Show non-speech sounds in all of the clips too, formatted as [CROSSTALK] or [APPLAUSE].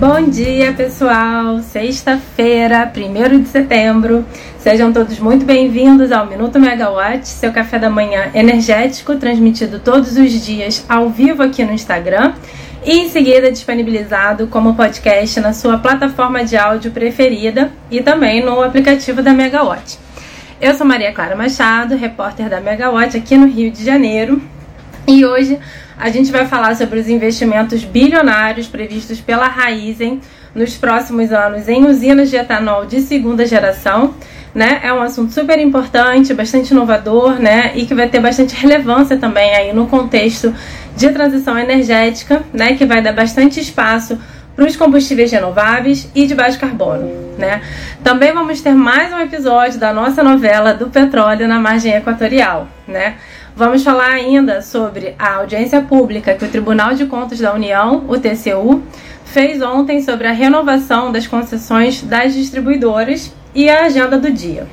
Bom dia, pessoal! Sexta-feira, 1 de setembro. Sejam todos muito bem-vindos ao Minuto Megawatt, seu café da manhã energético, transmitido todos os dias ao vivo aqui no Instagram e em seguida disponibilizado como podcast na sua plataforma de áudio preferida e também no aplicativo da Megawatt. Eu sou Maria Clara Machado, repórter da Megawatt aqui no Rio de Janeiro, e hoje a gente vai falar sobre os investimentos bilionários previstos pela Raizen nos próximos anos em usinas de etanol de segunda geração. Né? É um assunto super importante, bastante inovador, né? E que vai ter bastante relevância também aí no contexto de transição energética, né? Que vai dar bastante espaço para os combustíveis renováveis e de baixo carbono, né? Também vamos ter mais um episódio da nossa novela do petróleo na margem equatorial, né? Vamos falar ainda sobre a audiência pública que o Tribunal de Contas da União, o TCU, fez ontem sobre a renovação das concessões das distribuidoras e a agenda do dia.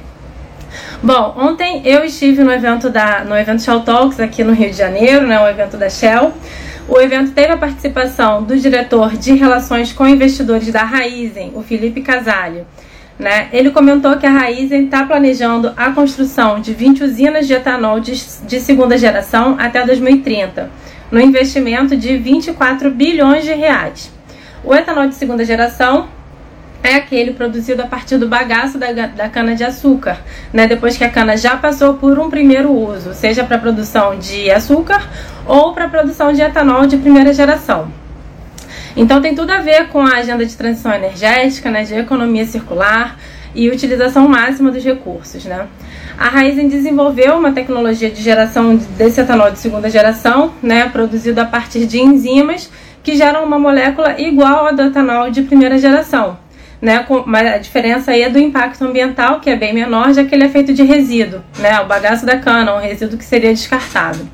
Bom, ontem eu estive no evento da no evento Shell Talks aqui no Rio de Janeiro, né, o evento da Shell. O evento teve a participação do diretor de relações com investidores da Raizen, o Felipe Casale né? Ele comentou que a Raizen está planejando a construção de 20 usinas de etanol de, de segunda geração até 2030, no investimento de 24 bilhões de reais. O etanol de segunda geração é aquele produzido a partir do bagaço da, da cana-de-açúcar, né? depois que a cana já passou por um primeiro uso, seja para produção de açúcar ou para produção de etanol de primeira geração. Então tem tudo a ver com a agenda de transição energética, né, de economia circular e utilização máxima dos recursos, né? A Raizen desenvolveu uma tecnologia de geração desse etanol de segunda geração, né, produzido a partir de enzimas que geram uma molécula igual à do etanol de primeira geração. Né, com, mas a diferença aí é do impacto ambiental, que é bem menor, já que ele é feito de resíduo, né, o bagaço da cana, um resíduo que seria descartado.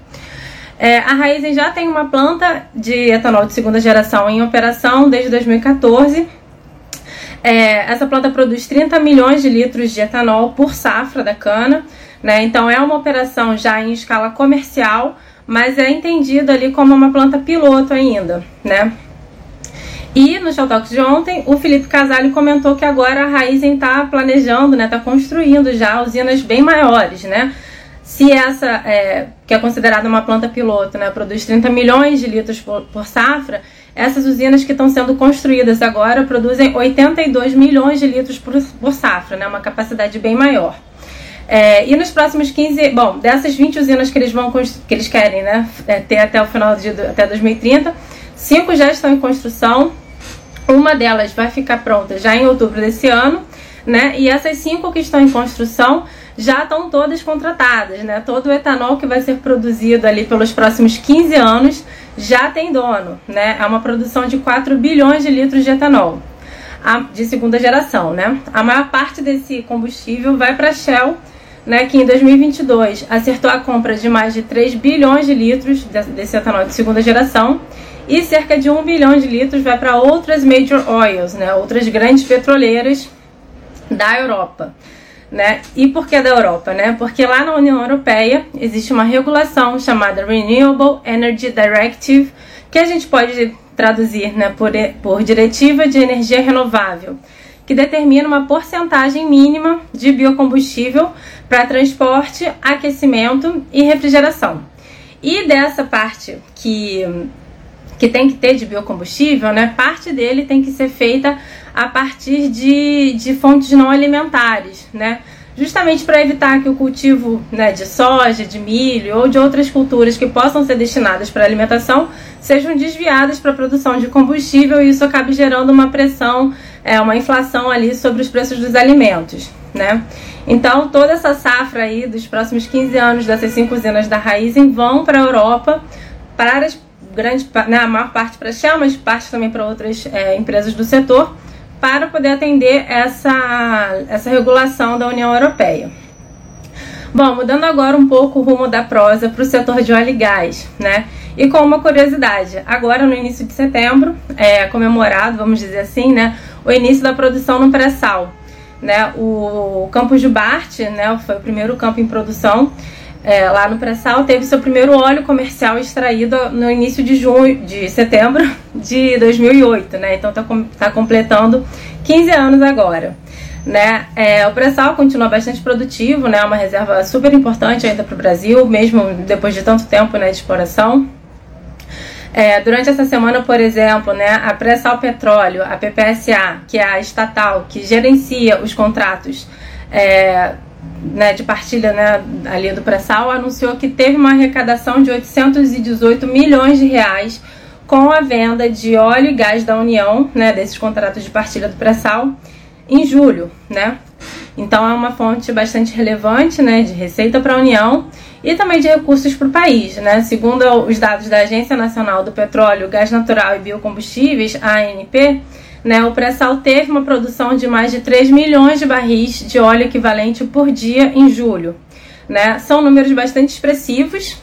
É, a Raizen já tem uma planta de etanol de segunda geração em operação desde 2014. É, essa planta produz 30 milhões de litros de etanol por safra da cana, né? Então é uma operação já em escala comercial, mas é entendido ali como uma planta piloto ainda, né? E no Shell Talks de ontem, o Felipe Casale comentou que agora a Raizen está planejando, né, está construindo já usinas bem maiores, né? Se essa, é, que é considerada uma planta piloto, né, produz 30 milhões de litros por, por safra, essas usinas que estão sendo construídas agora produzem 82 milhões de litros por, por safra, né, uma capacidade bem maior. É, e nos próximos 15, bom, dessas 20 usinas que eles vão que eles querem, né, é, ter até o final de até 2030, cinco já estão em construção. Uma delas vai ficar pronta já em outubro desse ano, né? E essas cinco que estão em construção já estão todas contratadas, né? Todo o etanol que vai ser produzido ali pelos próximos 15 anos já tem dono, né? É uma produção de 4 bilhões de litros de etanol de segunda geração, né? A maior parte desse combustível vai para a Shell, né, que em 2022 acertou a compra de mais de 3 bilhões de litros desse etanol de segunda geração e cerca de 1 bilhão de litros vai para outras major oils, né, outras grandes petroleiras da Europa. Né? E por que da Europa? Né? Porque lá na União Europeia existe uma regulação chamada Renewable Energy Directive, que a gente pode traduzir né, por, por Diretiva de Energia Renovável, que determina uma porcentagem mínima de biocombustível para transporte, aquecimento e refrigeração. E dessa parte que, que tem que ter de biocombustível, né, parte dele tem que ser feita a partir de, de fontes não alimentares, né? Justamente para evitar que o cultivo né, de soja, de milho ou de outras culturas que possam ser destinadas para alimentação sejam desviadas para a produção de combustível e isso acabe gerando uma pressão, é, uma inflação ali sobre os preços dos alimentos, né? Então, toda essa safra aí dos próximos 15 anos dessas cinco usinas da Raizen vão para a Europa, para as grandes, né, a maior parte para a Shell, mas parte também para outras é, empresas do setor, para poder atender essa, essa regulação da União Europeia. Bom, mudando agora um pouco o rumo da prosa para o setor de óleo e gás, né? E com uma curiosidade, agora no início de setembro, é comemorado, vamos dizer assim, né, o início da produção no pré-sal. Né? O Campos de Bart, né, foi o primeiro campo em produção, é, lá no pré-sal, teve seu primeiro óleo comercial extraído no início de junho, de setembro de 2008, né? Então está tá completando 15 anos agora. Né? É, o pré-sal continua bastante produtivo, né? Uma reserva super importante ainda para o Brasil, mesmo depois de tanto tempo né, de exploração. É, durante essa semana, por exemplo, né, a Pré-Sal Petróleo, a PPSA, que é a estatal que gerencia os contratos é, né, de partilha né, ali do pré-sal, anunciou que teve uma arrecadação de 818 milhões de reais com a venda de óleo e gás da União, né, desses contratos de partilha do pré-sal, em julho, né? Então é uma fonte bastante relevante, né, de receita para a União e também de recursos para o país, né? Segundo os dados da Agência Nacional do Petróleo, Gás Natural e Biocombustíveis, ANP, né, o pré-sal teve uma produção de mais de 3 milhões de barris de óleo equivalente por dia em julho. Né? São números bastante expressivos,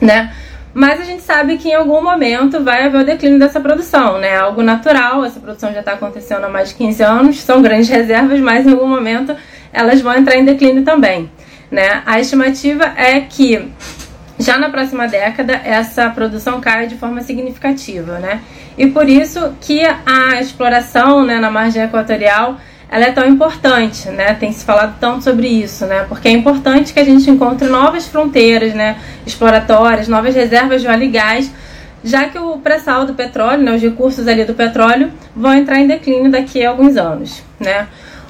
né? Mas a gente sabe que em algum momento vai haver o declínio dessa produção, né? Algo natural, essa produção já está acontecendo há mais de 15 anos, são grandes reservas, mas em algum momento elas vão entrar em declínio também. Né? A estimativa é que já na próxima década essa produção caia de forma significativa, né? E por isso que a exploração né, na margem equatorial ela é tão importante, né? Tem se falado tanto sobre isso, né? Porque é importante que a gente encontre novas fronteiras, né? Exploratórias, novas reservas de óleo e gás, já que o pré-sal do petróleo, né, os recursos ali do petróleo, vão entrar em declínio daqui a alguns anos, né?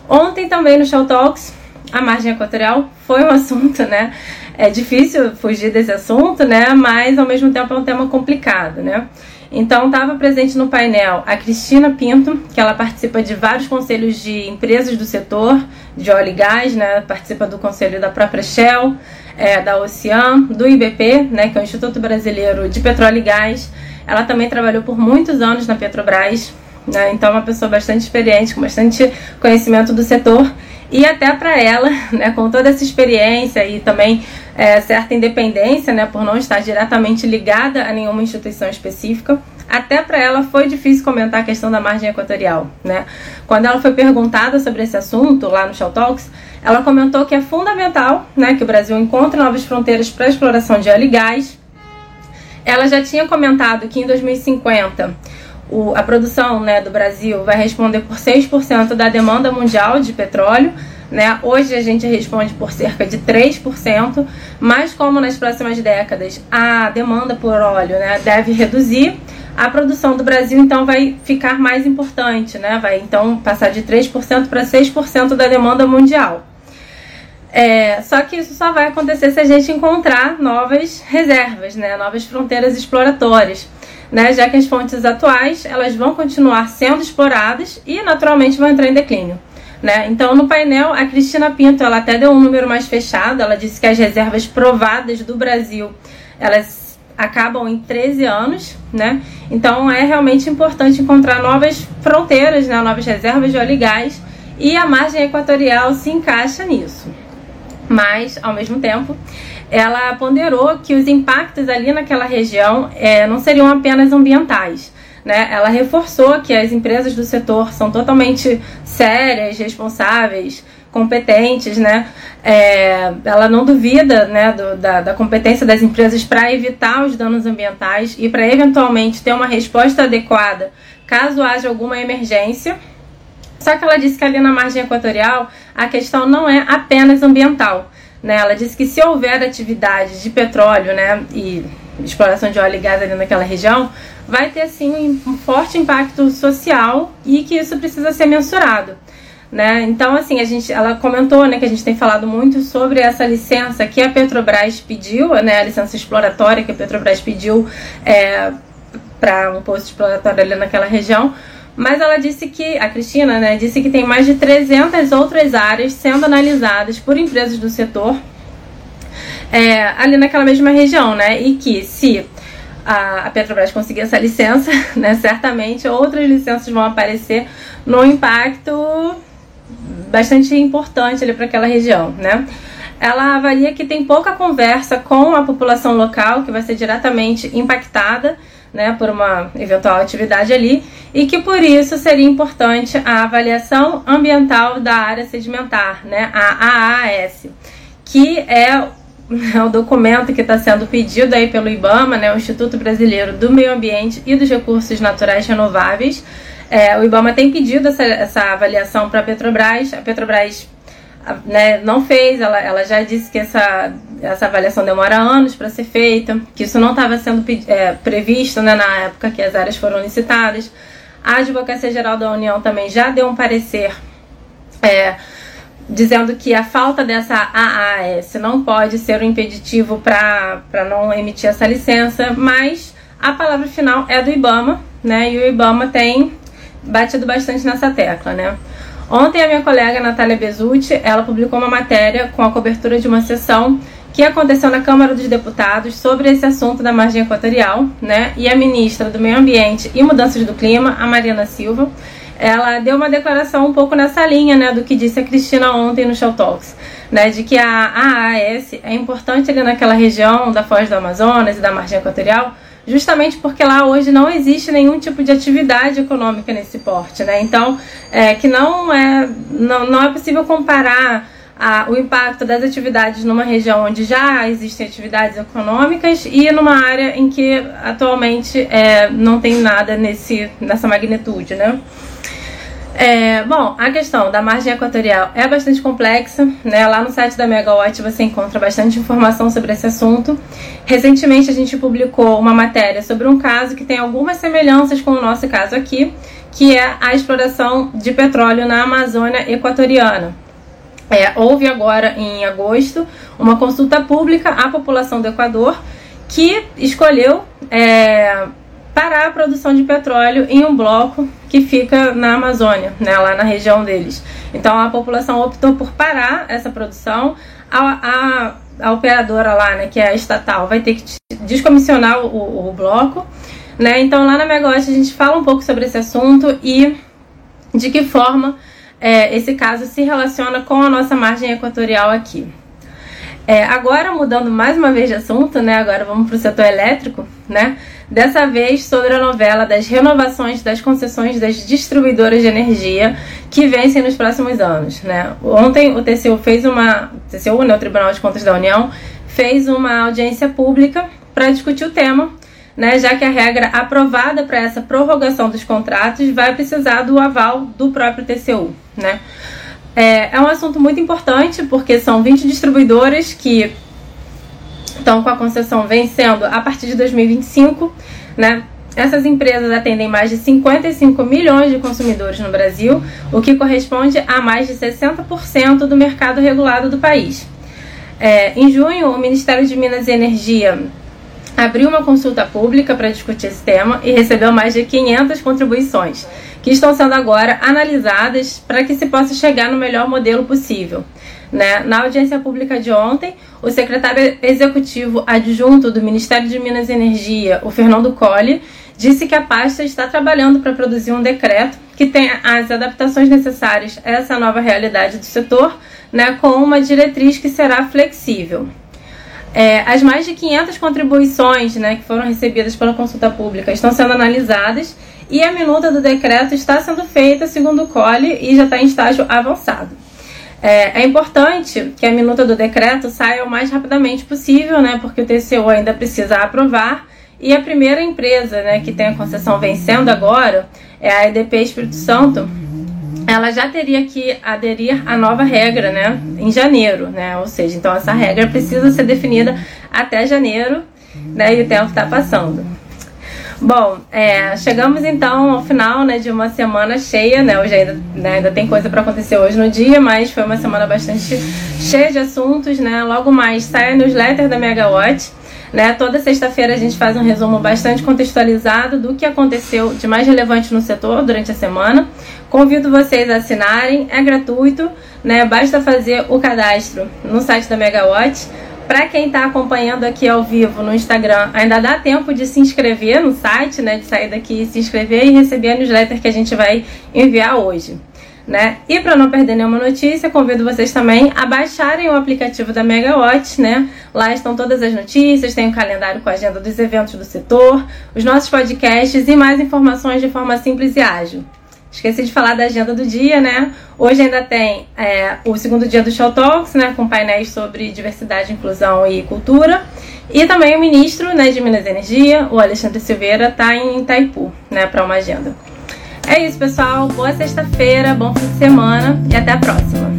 Ontem também no Shell Talks, a margem equatorial foi um [LAUGHS] assunto, né? É difícil fugir desse assunto, né? Mas ao mesmo tempo é um tema complicado, né? Então, estava presente no painel a Cristina Pinto, que ela participa de vários conselhos de empresas do setor de óleo e gás, né? participa do conselho da própria Shell, é, da Ocean, do IBP, né? que é o Instituto Brasileiro de Petróleo e Gás. Ela também trabalhou por muitos anos na Petrobras, né? então é uma pessoa bastante experiente, com bastante conhecimento do setor. E até para ela, né, com toda essa experiência e também é, certa independência, né, por não estar diretamente ligada a nenhuma instituição específica, até para ela foi difícil comentar a questão da margem equatorial, né? Quando ela foi perguntada sobre esse assunto lá no Shell Talks, ela comentou que é fundamental, né, que o Brasil encontre novas fronteiras para a exploração de óleo e gás. Ela já tinha comentado que em 2050 o, a produção né, do Brasil vai responder por 6% da demanda mundial de petróleo. Né? Hoje a gente responde por cerca de 3%, mas como nas próximas décadas a demanda por óleo né, deve reduzir, a produção do Brasil então vai ficar mais importante, né? vai então passar de 3% para 6% da demanda mundial. É, só que isso só vai acontecer se a gente encontrar novas reservas, né? novas fronteiras exploratórias né, já que as fontes atuais elas vão continuar sendo exploradas e naturalmente vão entrar em declínio. Né? Então, no painel, a Cristina Pinto ela até deu um número mais fechado. Ela disse que as reservas provadas do Brasil elas acabam em 13 anos, né? Então, é realmente importante encontrar novas fronteiras, né? novas reservas de óleo e gás, e a margem equatorial se encaixa nisso. Mas, ao mesmo tempo, ela ponderou que os impactos ali naquela região é, não seriam apenas ambientais. Né? Ela reforçou que as empresas do setor são totalmente sérias, responsáveis, competentes, né? É, ela não duvida né, do, da, da competência das empresas para evitar os danos ambientais e para eventualmente ter uma resposta adequada caso haja alguma emergência. Só que ela disse que ali na margem equatorial a questão não é apenas ambiental. Né? Ela disse que se houver atividade de petróleo né, e exploração de óleo e gás ali naquela região, vai ter sim um forte impacto social e que isso precisa ser mensurado. Né? Então, assim, a gente, ela comentou né, que a gente tem falado muito sobre essa licença que a Petrobras pediu, né, a licença exploratória que a Petrobras pediu é, para um posto exploratório ali naquela região, mas ela disse que, a Cristina, né, disse que tem mais de 300 outras áreas sendo analisadas por empresas do setor é, ali naquela mesma região, né? E que se a, a Petrobras conseguir essa licença, [LAUGHS] né, certamente outras licenças vão aparecer no impacto bastante importante ali para aquela região, né? Ela avalia que tem pouca conversa com a população local que vai ser diretamente impactada né, por uma eventual atividade ali, e que por isso seria importante a avaliação ambiental da área sedimentar, né, a AAS, que é o documento que está sendo pedido aí pelo IBAMA, né, o Instituto Brasileiro do Meio Ambiente e dos Recursos Naturais Renováveis. É, o IBAMA tem pedido essa, essa avaliação para a Petrobras. A Petrobras né, não fez, ela, ela já disse que essa, essa avaliação demora anos para ser feita, que isso não estava sendo é, previsto né, na época que as áreas foram licitadas. A Advocacia Geral da União também já deu um parecer é, dizendo que a falta dessa AAS não pode ser um impeditivo para não emitir essa licença, mas a palavra final é do IBAMA, né? E o IBAMA tem batido bastante nessa tecla, né? Ontem a minha colega Natália Bezutti, ela publicou uma matéria com a cobertura de uma sessão que aconteceu na Câmara dos Deputados sobre esse assunto da margem equatorial, né? E a ministra do Meio Ambiente e Mudanças do Clima, a Mariana Silva, ela deu uma declaração um pouco nessa linha, né, do que disse a Cristina ontem no Show Talks, né, de que a AAS é importante ali naquela região da Foz do Amazonas e da margem equatorial, justamente porque lá hoje não existe nenhum tipo de atividade econômica nesse porte, né? Então, é, que não é, não, não é possível comparar a, o impacto das atividades numa região onde já existem atividades econômicas e numa área em que atualmente é, não tem nada nesse, nessa magnitude, né? É, bom, a questão da margem equatorial é bastante complexa, né? Lá no site da Megawatt você encontra bastante informação sobre esse assunto. Recentemente a gente publicou uma matéria sobre um caso que tem algumas semelhanças com o nosso caso aqui, que é a exploração de petróleo na Amazônia equatoriana. É, houve agora em agosto uma consulta pública à população do Equador que escolheu é, parar a produção de petróleo em um bloco que fica na Amazônia, né, lá na região deles. Então a população optou por parar essa produção. A, a, a operadora lá, né, que é a estatal, vai ter que descomissionar o, o bloco. Né? Então lá na Megawatt a gente fala um pouco sobre esse assunto e de que forma é, esse caso se relaciona com a nossa margem equatorial aqui. É, agora, mudando mais uma vez de assunto, né? Agora vamos para o setor elétrico, né? Dessa vez sobre a novela das renovações das concessões das distribuidoras de energia que vencem nos próximos anos, né? Ontem o TCU fez uma... TCU, né, o Tribunal de Contas da União, fez uma audiência pública para discutir o tema, né? Já que a regra aprovada para essa prorrogação dos contratos vai precisar do aval do próprio TCU, né? É, é um assunto muito importante porque são 20 distribuidoras que estão com a concessão vencendo a partir de 2025, né? Essas empresas atendem mais de 55 milhões de consumidores no Brasil, o que corresponde a mais de 60% do mercado regulado do país. É, em junho, o Ministério de Minas e Energia abriu uma consulta pública para discutir esse tema e recebeu mais de 500 contribuições, que estão sendo agora analisadas para que se possa chegar no melhor modelo possível. Né? Na audiência pública de ontem, o secretário executivo adjunto do Ministério de Minas e Energia, o Fernando Colli, disse que a pasta está trabalhando para produzir um decreto que tenha as adaptações necessárias a essa nova realidade do setor, né, com uma diretriz que será flexível. É, as mais de 500 contribuições né, que foram recebidas pela consulta pública estão sendo analisadas e a minuta do decreto está sendo feita segundo o COLE e já está em estágio avançado. É, é, importante que a minuta do decreto saia o mais rapidamente possível, né, porque o TCU ainda precisa aprovar e a primeira empresa né, que tem a concessão vencendo agora é a EDP Espírito Santo ela já teria que aderir à nova regra, né, em janeiro, né? Ou seja, então essa regra precisa ser definida até janeiro, né? E o tempo está passando. Bom, é, chegamos então ao final né, de uma semana cheia, né? Hoje ainda, né, ainda tem coisa para acontecer hoje no dia, mas foi uma semana bastante cheia de assuntos, né? Logo mais sai a newsletter da Megawatt. Né? Toda sexta-feira a gente faz um resumo bastante contextualizado do que aconteceu de mais relevante no setor durante a semana. Convido vocês a assinarem, é gratuito, né? Basta fazer o cadastro no site da Megawatt. Para quem está acompanhando aqui ao vivo no Instagram, ainda dá tempo de se inscrever no site, né? De sair daqui e se inscrever e receber a newsletter que a gente vai enviar hoje. Né? E para não perder nenhuma notícia, convido vocês também a baixarem o aplicativo da Megawatt, né? Lá estão todas as notícias, tem o um calendário com a agenda dos eventos do setor, os nossos podcasts e mais informações de forma simples e ágil. Esqueci de falar da agenda do dia, né? Hoje ainda tem é, o segundo dia do Show Talks, né? Com painéis sobre diversidade, inclusão e cultura. E também o ministro né, de Minas e Energia, o Alexandre Silveira, está em Itaipu, né? Para uma agenda. É isso, pessoal. Boa sexta-feira, bom fim de semana e até a próxima.